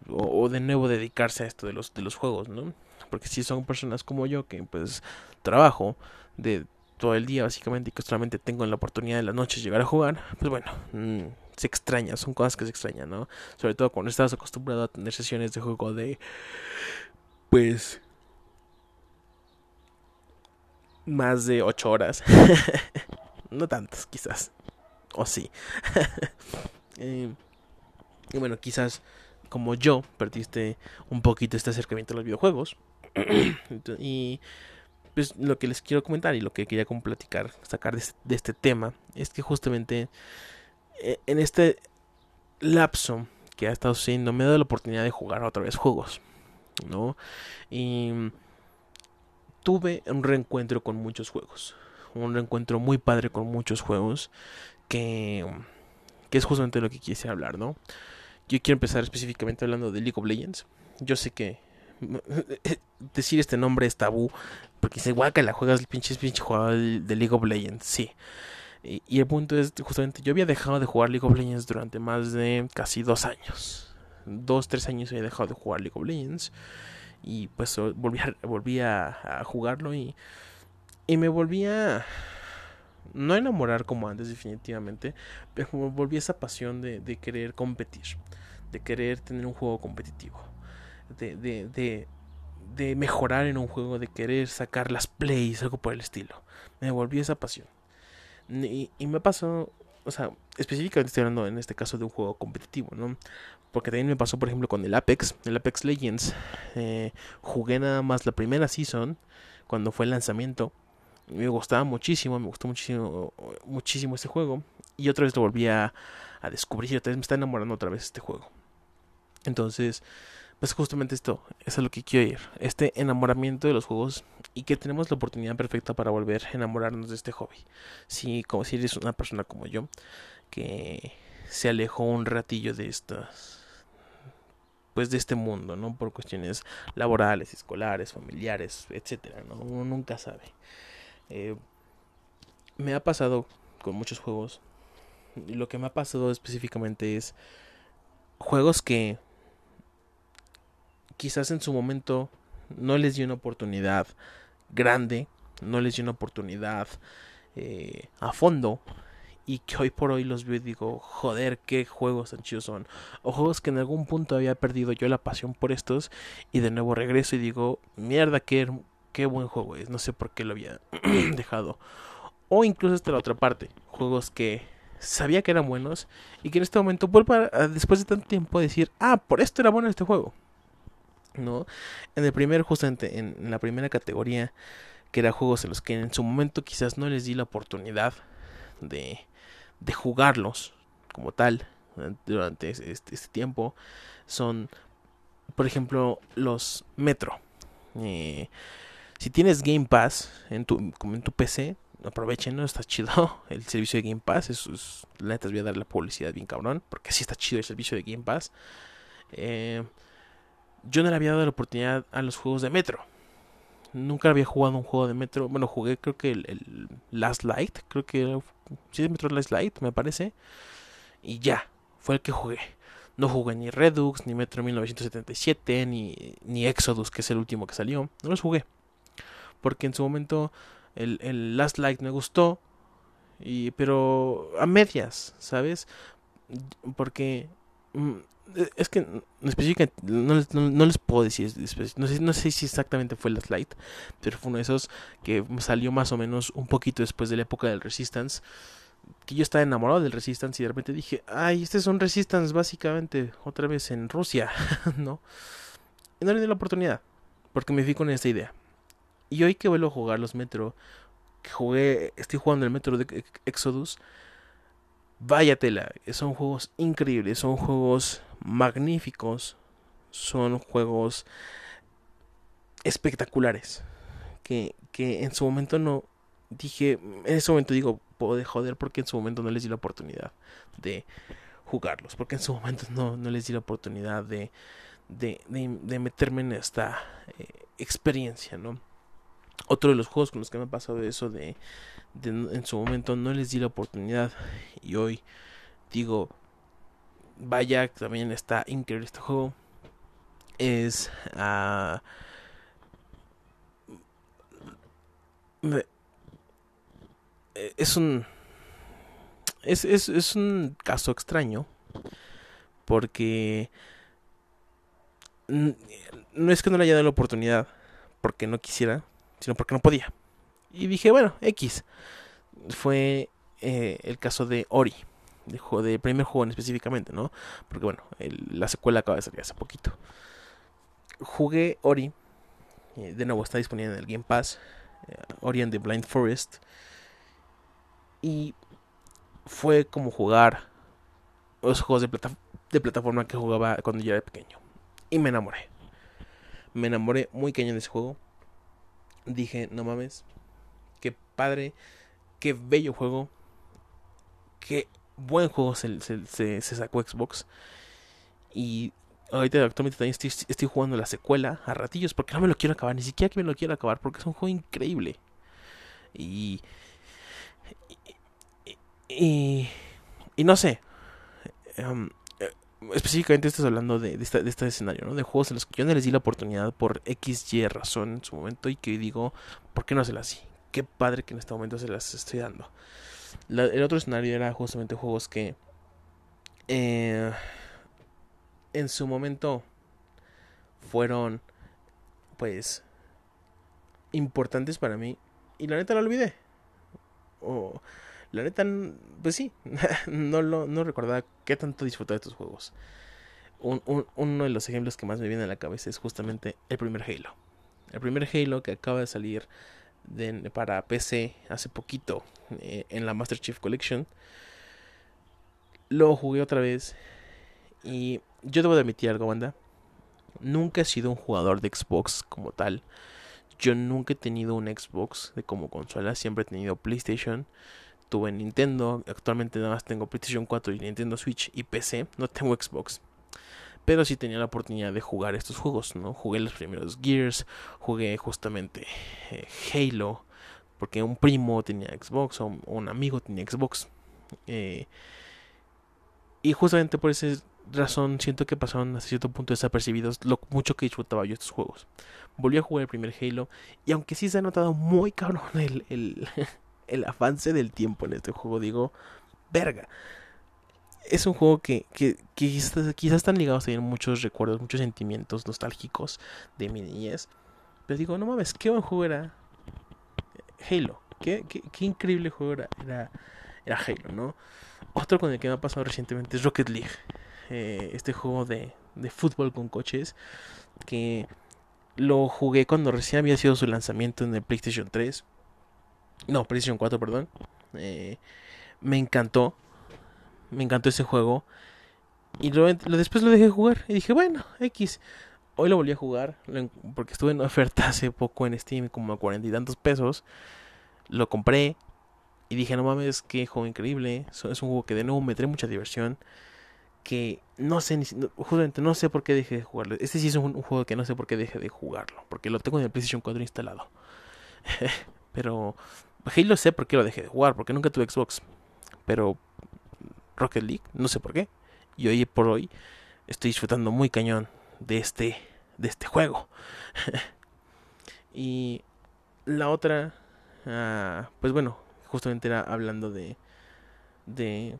o, de nuevo dedicarse a esto de los, de los juegos, ¿no? Porque si son personas como yo que pues trabajo de todo el día básicamente y que solamente tengo la oportunidad de las noches llegar a jugar, pues bueno, mm, se extraña, son cosas que se extrañan, ¿no? Sobre todo cuando estás acostumbrado a tener sesiones de juego de pues más de 8 horas. No tantos, quizás. O sí. Eh, y bueno, quizás como yo perdiste un poquito este acercamiento a los videojuegos. y pues lo que les quiero comentar y lo que quería platicar, sacar de este, de este tema, es que justamente eh, en este lapso que ha estado sucediendo me he dado la oportunidad de jugar otra vez juegos, ¿no? Y tuve un reencuentro con muchos juegos un reencuentro muy padre con muchos juegos que, que es justamente lo que quise hablar, ¿no? Yo quiero empezar específicamente hablando de League of Legends. Yo sé que decir este nombre es tabú, porque dice, guaca, la juegas el pinche, pinche jugador de League of Legends, sí. Y, y, el punto es, justamente, yo había dejado de jugar League of Legends durante más de casi dos años. Dos, tres años había dejado de jugar League of Legends. Y pues volví a, volví a jugarlo y y me volvía no a enamorar como antes definitivamente, pero volví esa pasión de, de, querer competir, de querer tener un juego competitivo, de, de, de, mejorar en un juego, de querer sacar las plays, algo por el estilo. Me volví esa pasión. Y, y me pasó, o sea, específicamente estoy hablando en este caso de un juego competitivo, ¿no? Porque también me pasó, por ejemplo, con el Apex, el Apex Legends. Eh, jugué nada más la primera season, cuando fue el lanzamiento me gustaba muchísimo, me gustó muchísimo, muchísimo este juego. Y otra vez lo volví a, descubrir y otra vez me está enamorando otra vez este juego. Entonces, pues justamente esto, es a lo que quiero ir. Este enamoramiento de los juegos y que tenemos la oportunidad perfecta para volver a enamorarnos de este hobby. Si, como si eres una persona como yo, que se alejó un ratillo de estas pues de este mundo, ¿no? Por cuestiones laborales, escolares, familiares, etcétera, ¿no? Uno nunca sabe. Eh, me ha pasado con muchos juegos. Y lo que me ha pasado específicamente es juegos que quizás en su momento no les dio una oportunidad grande, no les dio una oportunidad eh, a fondo y que hoy por hoy los veo y digo, joder, qué juegos tan chidos son. O juegos que en algún punto había perdido yo la pasión por estos y de nuevo regreso y digo, mierda, qué, qué buen juego es, no sé por qué lo había dejado. O incluso hasta la otra parte, juegos que sabía que eran buenos y que en este momento vuelvo después de tanto tiempo a decir, ah, por esto era bueno este juego. ¿No? En el primer, justamente en, la primera categoría, que era juegos en los que en su momento quizás no les di la oportunidad de, de jugarlos como tal durante este, este tiempo, son, por ejemplo, los Metro. Eh, si tienes Game Pass en tu, en tu PC, aprovechen, ¿no? Está chido el servicio de Game Pass. Eso es, la neta, voy a dar la publicidad bien cabrón. Porque sí está chido el servicio de Game Pass. Eh, yo no le había dado la oportunidad a los juegos de Metro. Nunca había jugado un juego de Metro. Bueno, jugué creo que el, Last Light. Creo que sí es Metro Last Light, me parece. Y ya, fue el que jugué. No jugué ni Redux, ni Metro 1977, ni, ni Exodus, que es el último que salió. No los jugué. Porque en su momento el, el Last Light me gustó. Y, pero a medias, ¿sabes? Porque mm, es que no les, no, les puedo decir, no sé, no sé si exactamente fue Last Light, pero fue uno de esos que salió más o menos un poquito después de la época del Resistance. Que yo estaba enamorado del Resistance y de repente dije, ay, este es un Resistance básicamente otra vez en Rusia, ¿no? Y no le di la oportunidad, porque me fui con esta idea. Y hoy que vuelvo a jugar los Metro, que jugué, estoy jugando el Metro de Exodus, vaya tela, son juegos increíbles, son juegos magníficos, son juegos espectaculares, que, que en su momento no dije, en ese momento digo, puedo de joder porque en su momento no les di la oportunidad de jugarlos, porque en su momento no, no les di la oportunidad de, de, de, meterme en esta eh, experiencia, ¿no? Otro de los juegos con los que me ha pasado eso de, de, en su momento no les di la oportunidad y hoy digo vaya también está increíble este juego es uh, es un es, es, es un caso extraño porque no es que no le haya dado la oportunidad porque no quisiera sino porque no podía. Y dije, bueno, X. Fue eh, el caso de Ori, de, de primer juego específicamente, ¿no? Porque bueno, la secuela acaba de salir hace poquito. Jugué Ori, eh, de nuevo está disponible en el Game Pass, eh, Ori and the Blind Forest. Y fue como jugar los juegos de, de plataforma que jugaba cuando yo era pequeño. Y me enamoré. Me enamoré muy cañón de ese juego dije, no mames, padre, qué bello juego, qué buen juego se, sacó Xbox. Y ahorita actualmente también estoy, jugando la secuela a ratillos porque no me lo quiero acabar, ni siquiera que me lo quiero acabar porque es un juego increíble. Y, y, no sé. Em, específicamente estás hablando de, este escenario, ¿no? De juegos en los que yo no les di la oportunidad por X, Y razón en su momento y que digo, ¿por qué no las di? Qué padre que en este momento se las estoy dando. el otro escenario era justamente juegos que eh, en su momento fueron, pues, importantes para mí y la neta lo olvidé. O la neta, pues sí, no, lo, no recordaba qué tanto disfruté de estos juegos. uno de los ejemplos que más me viene a la cabeza es justamente el primer Halo. El primer Halo que acaba de salir para PC hace poquito eh, en la Master Chief Collection. Lo jugué otra vez y yo debo de admitir algo, banda. Nunca he sido un jugador de Xbox como tal. Yo nunca he tenido un Xbox de como consola, siempre he tenido PlayStation tuve Nintendo, actualmente nada más tengo PlayStation 4 y Nintendo Switch y PC, no tengo Xbox. Pero sí tenía la oportunidad de jugar estos juegos, ¿no? Jugué los primeros Gears, jugué justamente eh, Halo, porque un primo tenía Xbox o un amigo tenía Xbox. Eh, y justamente por esa razón siento que pasaron hasta cierto punto desapercibidos lo mucho que disfrutaba yo estos juegos. Volví a jugar el primer Halo y aunque sí se ha notado muy cabrón el, el, el avance del tiempo en este juego. Digo, verga. Es un juego que, que, quizás, están ligados a muchos recuerdos, muchos sentimientos nostálgicos de mi niñez. Pero digo, no mames, qué buen juego era Halo. Qué, qué, increíble juego era, era, Halo, ¿no? Otro con el que me ha pasado recientemente es Rocket League. Eh, este juego de, de fútbol con coches que lo jugué cuando recién había sido su lanzamiento en el PlayStation 3 no, PlayStation 4, perdón. Eh, me encantó. Me encantó ese juego. Y después lo dejé jugar. Y dije, bueno, X. Hoy lo volví a jugar. Porque estuve en oferta hace poco en Steam, como a cuarenta y tantos pesos. Lo compré. Y dije, no mames, qué juego increíble. Es un juego que de nuevo me trae mucha diversión. Que no sé, justamente no sé por qué dejé de jugarlo. Este sí es un, juego que no sé por qué dejé de jugarlo. Porque lo tengo en el PlayStation 4 instalado. Pero Halo sé por qué lo dejé de jugar. Porque nunca tuve Xbox. Pero Rocket League, no sé por qué. Y hoy por hoy estoy disfrutando muy cañón de este, de este juego. y la otra, ah, pues bueno, justamente era hablando de, de,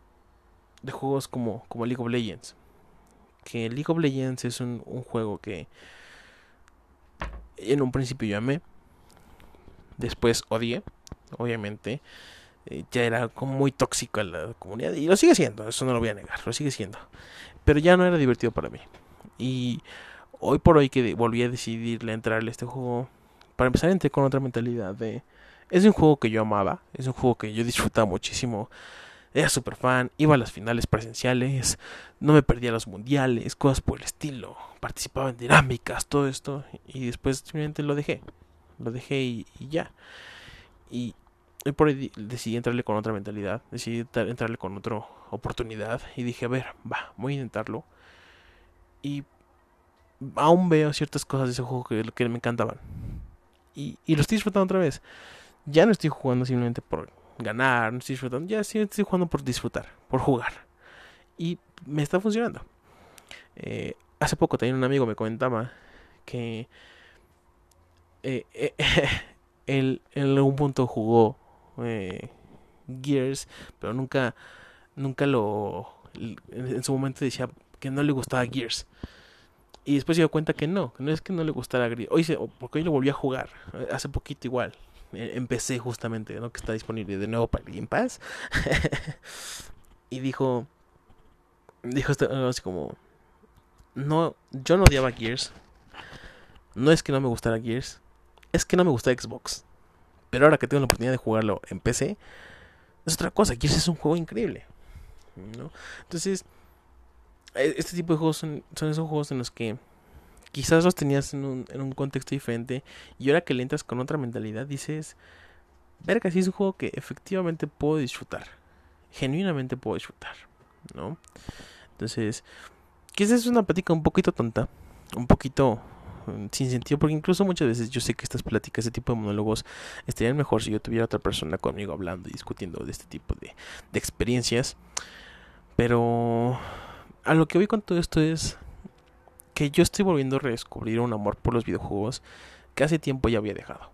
de juegos como, como League of Legends. Que League of Legends es un, un juego que en un principio yo amé, después odié, obviamente. Eh, ya era como muy tóxico en la comunidad y lo sigue siendo, eso no lo voy a negar, lo sigue siendo. Pero ya no era divertido para mí. Y hoy por hoy que volví a decidirle entrarle a este juego, para empezar entré con otra mentalidad de... Es un juego que yo amaba, es un juego que yo disfrutaba muchísimo. Era súper fan, iba a las finales presenciales, no me perdía los mundiales, cosas por el estilo, participaba en dinámicas, todo esto, y después simplemente lo dejé, lo dejé y, y ya. Y y por ahí decidí entrarle con otra mentalidad, decidí entrarle con otra oportunidad y dije, a ver, va, voy a intentarlo. Y aún veo ciertas cosas de ese juego que, que me encantaban. Y, y lo estoy disfrutando otra vez. Ya no estoy jugando simplemente por ganar, no estoy disfrutando, ya sí estoy jugando por disfrutar, por jugar. Y me está funcionando. Eh, hace poco también un amigo me comentaba que eh, eh, él en algún punto jugó eh, Gears, pero nunca, nunca lo, en su momento decía que no le gustaba Gears. Y después se dio cuenta que no, no es que no le gustara Gears. Hoy porque hoy lo volví a jugar, eh, hace poquito igual. Eh, empecé justamente, ¿no? Que está disponible de nuevo para Game Pass. y dijo, dijo algo así como, no, yo no odiaba Gears. No es que no me gustara Gears, es que no me gusta Xbox. Pero ahora que tengo la oportunidad de jugarlo en PC, es otra cosa. Gears es un juego increíble. ¿no? Entonces, e, este tipo de juegos son, esos juegos en los que quizás los tenías en un, en un contexto diferente y ahora que le entras con otra mentalidad dices, verga, si es un juego que efectivamente puedo disfrutar. Genuinamente puedo disfrutar. ¿No? Entonces, quizás es una plática un poquito tonta, un poquito sin sentido, porque incluso muchas veces yo sé que estas pláticas, este tipo de monólogos, estarían mejor si yo tuviera otra persona conmigo hablando y discutiendo de este tipo de, de experiencias. Pero a lo que voy con todo esto es que yo estoy volviendo a redescubrir un amor por los videojuegos que hace tiempo ya había dejado.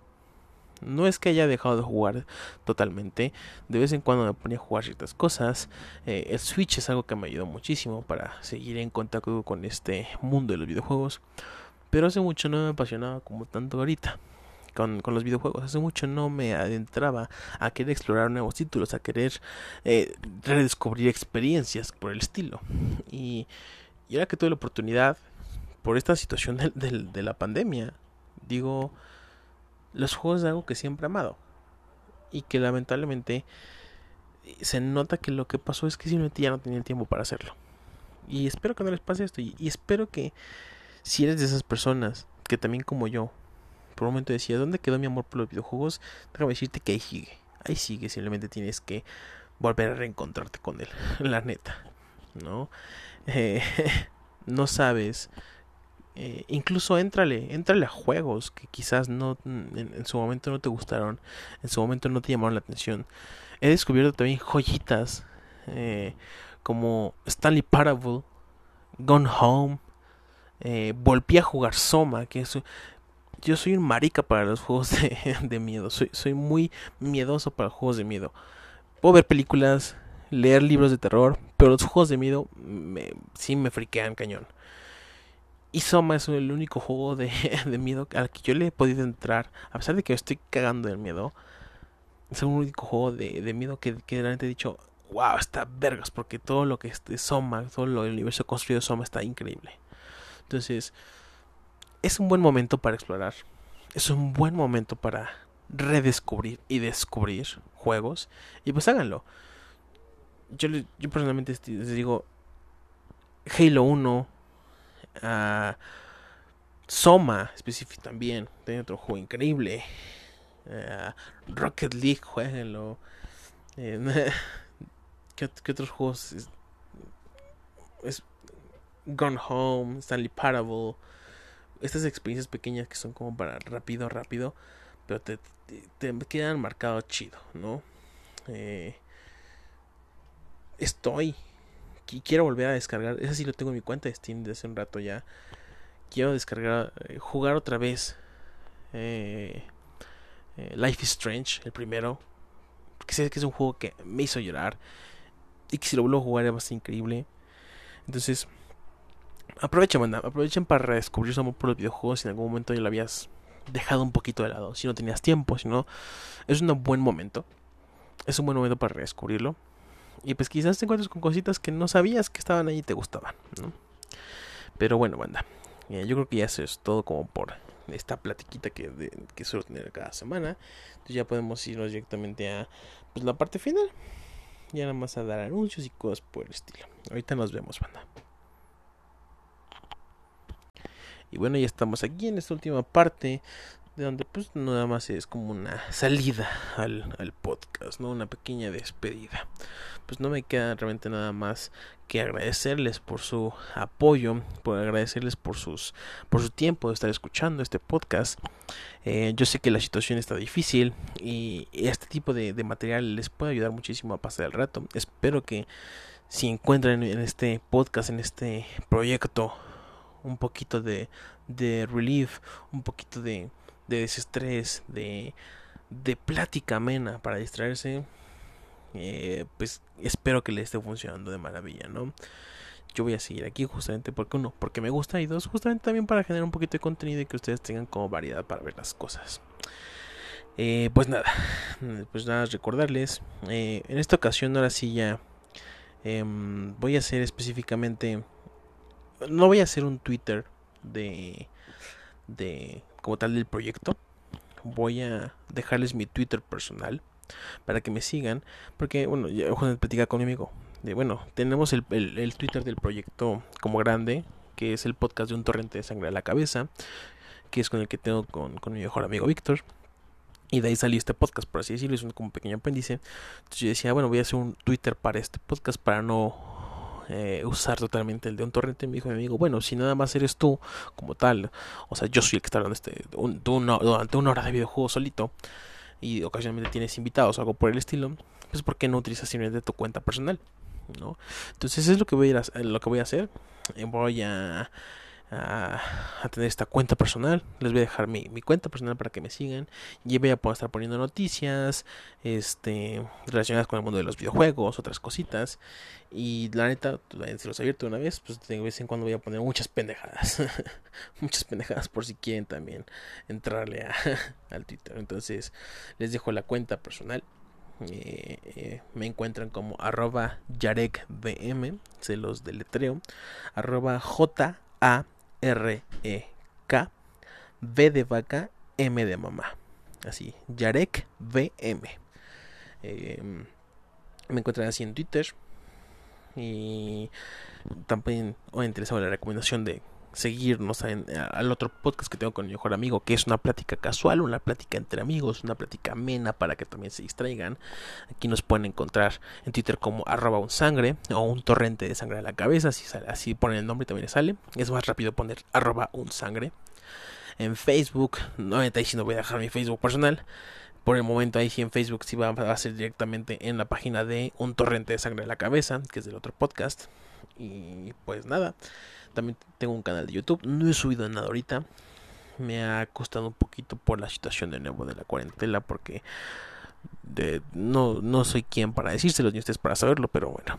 No es que haya dejado de jugar totalmente. De vez en cuando me ponía a jugar ciertas cosas. Eh, el Switch es algo que me ayudó muchísimo para seguir en contacto con este mundo de los videojuegos. Pero hace mucho no me apasionaba como tanto ahorita con, los videojuegos. Hace mucho no me adentraba a querer explorar nuevos títulos, a querer eh, redescubrir experiencias por el estilo. Y, y, ahora que tuve la oportunidad, por esta situación de, la pandemia, digo, los juegos es algo que siempre he amado. Y que lamentablemente se nota que lo que pasó es que simplemente ya no tenía el tiempo para hacerlo. Y espero que no les pase esto. y espero que si eres de esas personas que también como yo, por un momento decía, ¿dónde quedó mi amor por los videojuegos? Déjame decirte que ahí sigue. Ahí sigue, simplemente tienes que volver a reencontrarte con él, la neta, ¿no? Eh, no sabes. Eh, incluso éntrale, éntrale a juegos que quizás no en, su momento no te gustaron, en su momento no te llamaron la atención. He descubierto también joyitas eh, como Stanley Parable, Gone Home, eh, volví a jugar Soma, que es, yo soy un marica para los juegos de, miedo, soy, soy muy miedoso para los juegos de miedo. Puedo ver películas, leer libros de terror, pero los juegos de miedo me, sí me friquean cañón. Y Soma es el único juego de, miedo al que yo le he podido entrar, a pesar de que estoy cagando del miedo. Es el único juego de, miedo que, realmente he dicho, wow, está vergas, porque todo lo que es Soma, todo lo del universo construido de Soma está increíble. Entonces, es un buen momento para explorar. Es un buen momento para redescubrir y descubrir juegos. Y pues háganlo. Yo, yo personalmente les digo, Halo 1, uh, Soma específico también, tiene otro juego increíble. Uh, Rocket League, jueguenlo. Eh, ¿qué, otros juegos? Es, Gone Home, Stanley Parable. Estas experiencias pequeñas que son como para rápido, rápido. Pero te, te, quedan marcados chido, ¿no? Eh, estoy. Quiero volver a descargar. Ese sí lo tengo en mi cuenta de Steam de hace un rato ya. Quiero descargar. Eh, jugar otra vez. Eh, eh, Life is Strange, el primero. Porque sé que es un juego que me hizo llorar. Y que si lo vuelvo a jugar a ser increíble. Entonces, aprovechen, manda. Aprovechen para redescubrir su amor por los videojuegos. Si en algún momento ya lo habías dejado un poquito de lado. Si no tenías tiempo, si no. Es un buen momento. Es un buen momento para redescubrirlo. Y pues quizás te encuentres con cositas que no sabías que estaban ahí y te gustaban. Pero bueno, banda. Eh, yo creo que ya eso es todo como por esta platiquita que, que suelo tener cada semana. Entonces ya podemos irnos directamente a pues, la parte final. Ya nada más a dar anuncios y cosas por el estilo. Ahorita nos vemos, banda. Y bueno, ya estamos aquí en esta última parte de donde pues nada más es como una salida al, al, podcast, ¿no? Una pequeña despedida. Pues no me queda realmente nada más que agradecerles por su apoyo, por agradecerles por sus por su tiempo de estar escuchando este podcast. Eh, yo sé que la situación está difícil y este tipo de, de, material les puede ayudar muchísimo a pasar el rato. Espero que si encuentran en este podcast, en este proyecto, un poquito de, de relief, un poquito de de desestrés, de, de plática amena para distraerse, eh, pues espero que le esté funcionando de maravilla, ¿no? Yo voy a seguir aquí justamente porque uno, porque me gusta y dos, justamente también para generar un poquito de contenido y que ustedes tengan como variedad para ver las cosas. Eh, pues nada, pues nada, recordarles, eh, en esta ocasión ahora sí ya em, voy a hacer específicamente, no voy a hacer un Twitter de, de como tal del proyecto. Voy a dejarles mi Twitter personal para que me sigan. Porque, bueno, ya Juan platica con mi amigo. De, bueno, tenemos el, el, Twitter del proyecto como grande, que es el podcast de un torrente de sangre a la cabeza, que es con el que tengo con, con mi mejor amigo Víctor. Y de ahí salió este podcast, por así decirlo, es un como pequeño apéndice. Entonces yo decía, bueno, voy a hacer un Twitter para este podcast para no eh, usar totalmente el de un torrente. Me dijo mi amigo, bueno, si nada más eres tú como tal, o sea, yo soy el que está hablando este, durante una hora de videojuego solito y ocasionalmente tienes invitados o algo por el estilo, pues ¿por qué no utilizas simplemente tu cuenta personal? ¿no? Entonces es lo que voy a, ir lo que voy a hacer. Eh, voy a a, tener esta cuenta personal. Les voy a dejar mi, mi, cuenta personal para que me sigan. Y voy a poder estar poniendo noticias este, relacionadas con el mundo de los videojuegos, otras cositas. Y la neta, pues, si los abierto una vez, pues de vez en cuando voy a poner muchas pendejadas. muchas pendejadas por si quieren también entrarle al Twitter. Entonces, les dejo la cuenta personal. Eh, eh, me encuentran como arroba yarekbm, se los deletreo, arroba j R-E-K, V de vaca, M de mamá. Así, Yarek VM. Em, me encuentran así en Twitter. Y también os interesado la recomendación de seguirnos en, al otro podcast que tengo con mi mejor amigo, que es una plática casual, una plática entre amigos, una plática amena para que también se distraigan. Aquí nos pueden encontrar en Twitter como arroba un sangre o un torrente de sangre a la cabeza, así, así ponen el nombre y también sale. Es más rápido poner arroba un. En Facebook, no ahí sí no voy a dejar mi Facebook personal. Por el momento ahí sí en Facebook sí va a ser directamente en la página de Un Torrente de Sangre a la Cabeza, que es del otro podcast. Y pues nada, también tengo un canal de YouTube. No he subido nada ahorita. Me ha costado un poquito por la situación de nuevo de la cuarentena. Porque de, no, no soy quien para decírselo ni ustedes para saberlo. Pero bueno,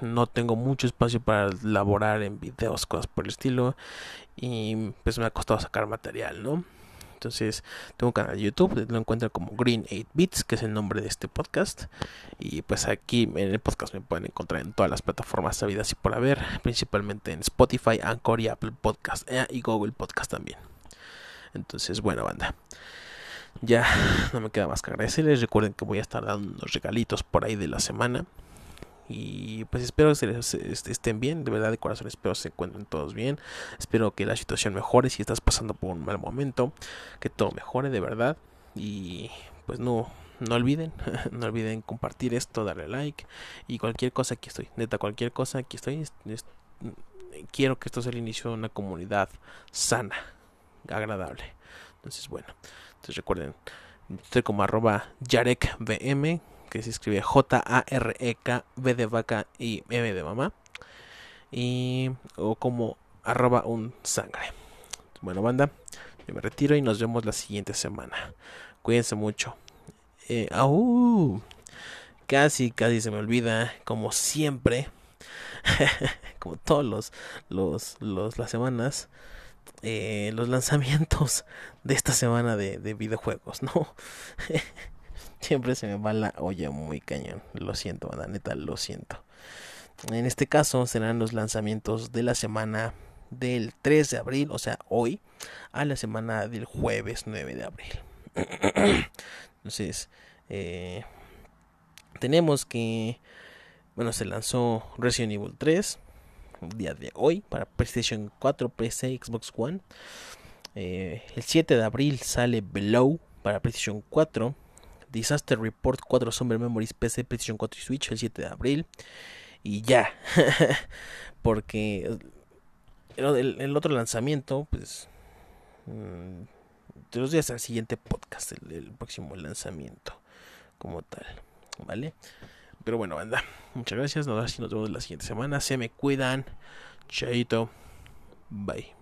no tengo mucho espacio para elaborar en videos, cosas por el estilo. Y pues me ha costado sacar material, ¿no? Entonces, tengo un canal de YouTube, lo encuentran como Green 8 Bits, que es el nombre de este podcast. Y pues aquí en el podcast me pueden encontrar en todas las plataformas sabidas y por haber, principalmente en Spotify, Anchor y Apple Podcast eh, y Google Podcast también. Entonces, bueno, banda. Ya no me queda más que agradecerles. Recuerden que voy a estar dando unos regalitos por ahí de la semana. Y pues espero que estén bien, de verdad de corazón espero se encuentren todos bien. Espero que la situación mejore si estás pasando por un mal momento, que todo mejore de verdad. Y pues no, no olviden, no olviden compartir esto, darle like y cualquier cosa aquí estoy, neta, cualquier cosa aquí estoy. quiero que esto sea el inicio de una comunidad sana, agradable. Entonces, bueno, entonces recuerden, estoy como arroba yarekbm, que se escribe J-A-R-E-K, B de vaca y M de mamá. Y, o como arroba un sangre. Bueno, banda, yo me retiro y nos vemos la siguiente semana. Cuídense mucho. Eh, casi, casi se me olvida, como siempre, como todos los las semanas, eh, los lanzamientos de esta semana de, de videojuegos, ¿no? siempre se me va la olla muy cañón. Lo siento, la neta, lo siento. En este caso serán los lanzamientos de la semana del 3 de abril, o sea, hoy, a la semana del jueves 9 de abril. Entonces, eh, tenemos que, bueno, se lanzó Resident Evil 3 el día de hoy para PlayStation 4, PC, Xbox One. Eh, el 7 de abril sale Below para PlayStation 4. Disaster Report 4 Summer Memories PC, PlayStation 4 y Switch el 7 de abril. Y ya. Porque el, otro lanzamiento, pues... Mm, de los días al siguiente podcast, el, próximo lanzamiento como tal, ¿vale? Pero bueno, banda, muchas gracias, nos vemos la siguiente semana, se me cuidan, chaito, bye.